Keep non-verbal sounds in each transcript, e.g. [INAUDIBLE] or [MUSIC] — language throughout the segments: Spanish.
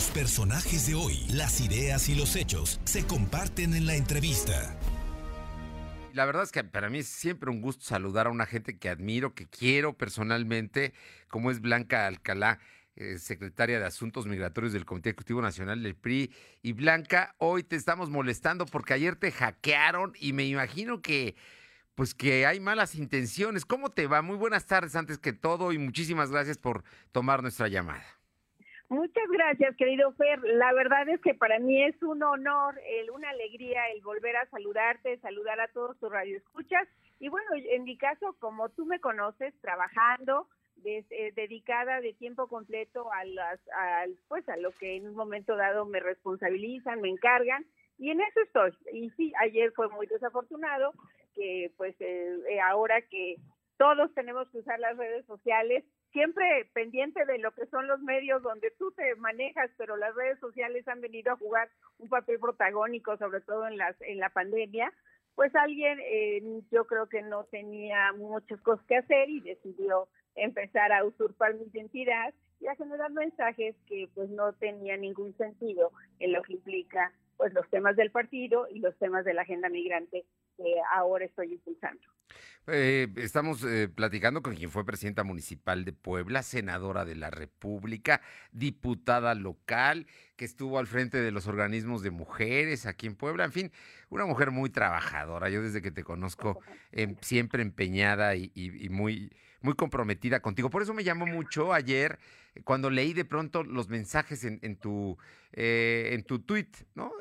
Los personajes de hoy, las ideas y los hechos se comparten en la entrevista. La verdad es que para mí es siempre un gusto saludar a una gente que admiro, que quiero personalmente, como es Blanca Alcalá, eh, secretaria de Asuntos Migratorios del Comité Ejecutivo Nacional del PRI. Y Blanca, hoy te estamos molestando porque ayer te hackearon y me imagino que pues que hay malas intenciones. ¿Cómo te va? Muy buenas tardes antes que todo y muchísimas gracias por tomar nuestra llamada. Muchas gracias, querido Fer. La verdad es que para mí es un honor, una alegría el volver a saludarte, saludar a todos tus radioescuchas. Y bueno, en mi caso, como tú me conoces, trabajando, eh, dedicada de tiempo completo a las, pues a lo que en un momento dado me responsabilizan, me encargan, y en eso estoy. Y sí, ayer fue muy desafortunado que, pues, eh, eh, ahora que todos tenemos que usar las redes sociales, siempre pendiente de lo que son los medios donde tú te manejas, pero las redes sociales han venido a jugar un papel protagónico, sobre todo en las en la pandemia. Pues alguien, eh, yo creo que no tenía muchas cosas que hacer y decidió empezar a usurpar mi identidad y a generar mensajes que pues no tenían ningún sentido en lo que implica pues los temas del partido y los temas de la agenda migrante que ahora estoy impulsando. Eh, estamos eh, platicando con quien fue presidenta municipal de Puebla, senadora de la República, diputada local, que estuvo al frente de los organismos de mujeres aquí en Puebla, en fin, una mujer muy trabajadora. Yo desde que te conozco, em, siempre empeñada y, muy, muy comprometida contigo. Por eso me llamó mucho ayer cuando leí de pronto los mensajes en, tu en tu tweet, ¿no?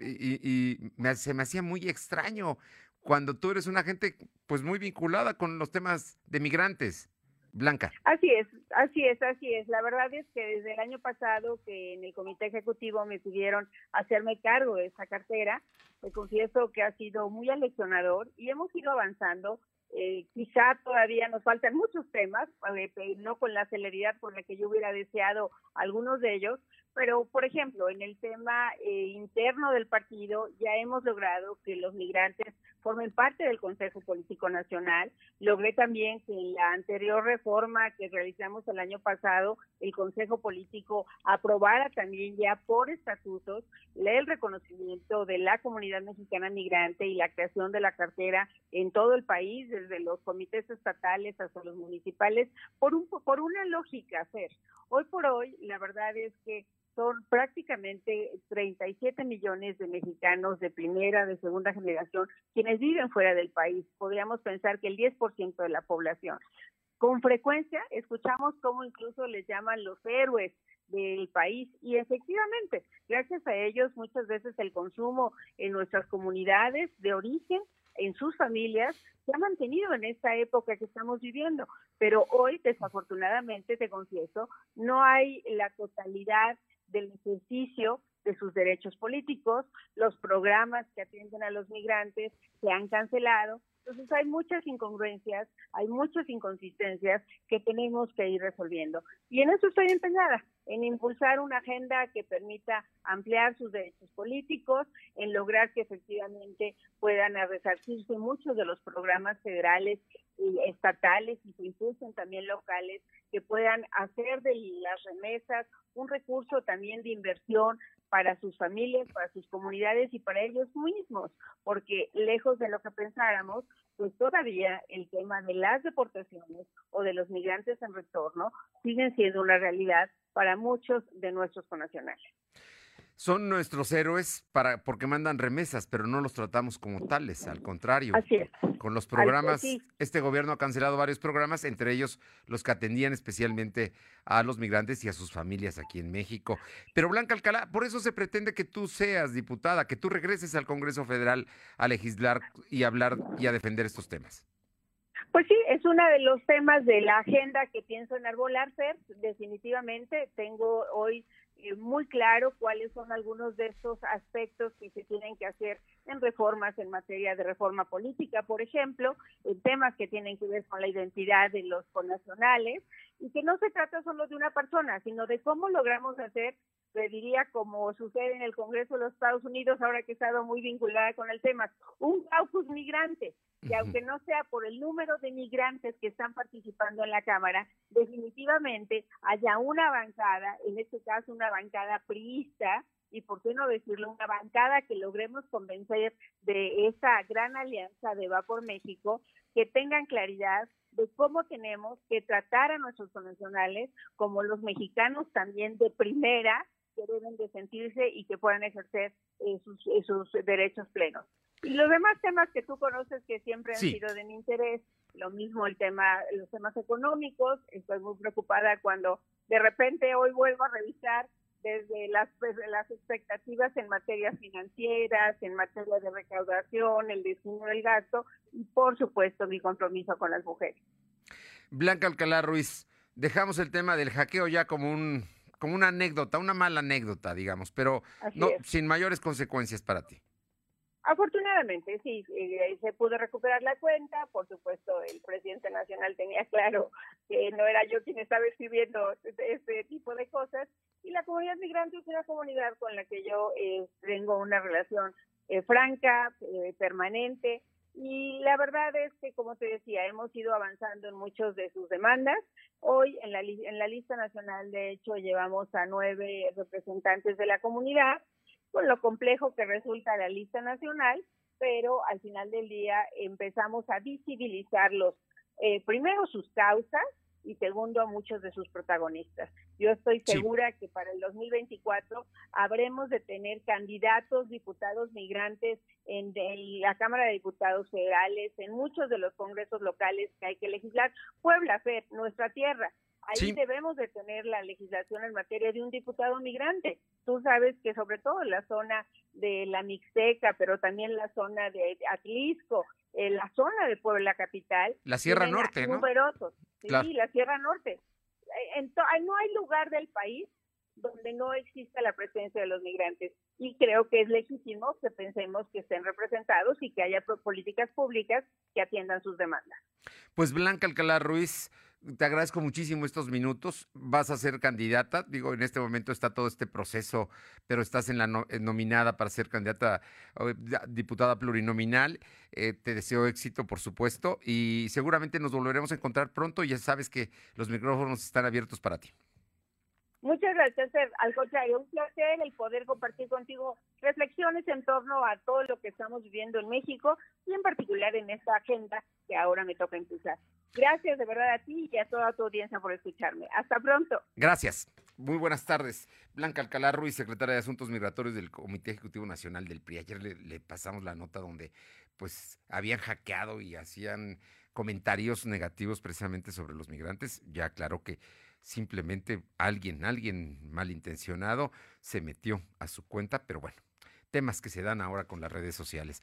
y, se me hacía muy extraño cuando tú eres una gente pues muy vinculada con los temas de migrantes. Blanca. Así es, así es, así es. La verdad es que desde el año pasado que en el comité ejecutivo me pidieron hacerme cargo de esa cartera, me confieso que ha sido muy aleccionador y hemos ido avanzando. Eh, quizá todavía nos faltan muchos temas, eh, no con la celeridad con la que yo hubiera deseado algunos de ellos, pero, por ejemplo, en el tema eh, interno del partido ya hemos logrado que los migrantes formen parte del Consejo Político Nacional. Logré también que en la anterior reforma que realizamos el año pasado, el Consejo Político aprobara también ya por estatutos el reconocimiento de la comunidad mexicana migrante y la creación de la cartera en todo el país, desde los comités estatales hasta los municipales, por, un, por una lógica hacer. Hoy por hoy, la verdad es que son prácticamente 37 millones de mexicanos de primera, de segunda generación, quienes viven fuera del país. Podríamos pensar que el 10% de la población. Con frecuencia escuchamos cómo incluso les llaman los héroes del país y efectivamente, gracias a ellos muchas veces el consumo en nuestras comunidades de origen en sus familias se ha mantenido en esta época que estamos viviendo, pero hoy desafortunadamente te confieso, no hay la totalidad del ejercicio de sus derechos políticos, los programas que atienden a los migrantes se han cancelado. Entonces hay muchas incongruencias, hay muchas inconsistencias que tenemos que ir resolviendo. Y en eso estoy empeñada, en impulsar una agenda que permita ampliar sus derechos políticos, en lograr que efectivamente puedan resarcirse muchos de los programas federales y estatales y se impulsen también locales que puedan hacer de las remesas un recurso también de inversión para sus familias, para sus comunidades y para ellos mismos, porque lejos de lo que pensáramos, pues todavía el tema de las deportaciones o de los migrantes en retorno siguen siendo una realidad para muchos de nuestros connacionales son nuestros héroes para porque mandan remesas, pero no los tratamos como tales, al contrario. Así es. Con los programas, este gobierno ha cancelado varios programas, entre ellos los que atendían especialmente a los migrantes y a sus familias aquí en México. Pero Blanca Alcalá, por eso se pretende que tú seas diputada, que tú regreses al Congreso Federal a legislar y hablar y a defender estos temas. Pues sí, es uno de los temas de la agenda que pienso enarbolar, Fer. Definitivamente tengo hoy eh, muy claro cuáles son algunos de estos aspectos que se tienen que hacer en reformas en materia de reforma política, por ejemplo, en temas que tienen que ver con la identidad de los connacionales y que no se trata solo de una persona, sino de cómo logramos hacer pediría, como sucede en el Congreso de los Estados Unidos, ahora que he estado muy vinculada con el tema, un caucus migrante, que aunque no sea por el número de migrantes que están participando en la Cámara, definitivamente haya una bancada, en este caso una bancada priista, y por qué no decirlo, una bancada que logremos convencer de esa gran alianza de Va por México, que tengan claridad de cómo tenemos que tratar a nuestros connacionales como los mexicanos también de primera que deben de sentirse y que puedan ejercer eh, sus, eh, sus, derechos plenos. Y los demás temas que tú conoces que siempre han sido de mi interés, lo mismo el tema, los temas económicos, estoy muy preocupada cuando de repente hoy vuelvo a revisar desde las, pues, las expectativas en materias financieras, en materia de recaudación, el destino del gasto y por supuesto mi compromiso con las mujeres. Blanca Alcalá Ruiz, dejamos el tema del hackeo ya como un como una anécdota, una mala anécdota, digamos, pero no sin mayores consecuencias para ti. Afortunadamente, sí, eh, se pudo recuperar la cuenta. Por supuesto, el presidente nacional tenía [LAUGHS] claro que no era yo quien estaba escribiendo este tipo de cosas. Y la comunidad migrante es una comunidad con la que yo eh, tengo una relación eh, franca, permanente. Y la verdad es que, como te decía, hemos ido avanzando en muchas de sus demandas. Hoy en la, en la lista nacional, de hecho, llevamos a nueve representantes de la comunidad con lo complejo que resulta la lista nacional, pero al final del día empezamos a visibilizarlos, eh, primero sus causas y segundo a muchos de sus protagonistas. Yo estoy segura que para el 2024 habremos de tener candidatos, diputados migrantes en, en, la Cámara de Diputados Federales, en muchos de los congresos locales que hay que legislar. Puebla, Fer, nuestra tierra, Ahí debemos de tener la legislación en materia de un diputado migrante. Tú sabes que sobre todo en la zona de la Mixteca, pero también la zona de Atlisco, en eh, la zona de Puebla Capital. La Sierra Norte, ¿no? Numerosos. Sí, la Sierra Norte. Eh, no hay lugar del país donde no exista la presencia de los migrantes. Y creo que es legítimo que pensemos que estén representados y que haya políticas públicas que atiendan sus demandas. Pues Blanca Alcalá Ruiz, te agradezco muchísimo estos minutos. Vas a ser candidata. Digo, en este momento está todo este proceso, pero estás en la nominada para ser candidata diputada plurinominal. Eh, te deseo éxito, por supuesto, y seguramente nos volveremos a encontrar pronto. Ya sabes que los micrófonos están abiertos para ti. Muchas gracias, Al contrario, un placer el poder compartir contigo reflexiones en torno a todo lo que estamos viviendo en México y en particular en esta agenda que ahora me toca impulsar. Gracias de verdad a ti y a toda tu audiencia por escucharme. Hasta pronto. Gracias. Muy buenas tardes. Blanca Alcalá Ruiz, secretaria de Asuntos Migratorios del Comité Ejecutivo Nacional del PRI. Ayer le, le pasamos la nota donde pues habían hackeado y hacían comentarios negativos precisamente sobre los migrantes. Ya aclaró que simplemente alguien, alguien malintencionado se metió a su cuenta, pero bueno, temas que se dan ahora con las redes sociales.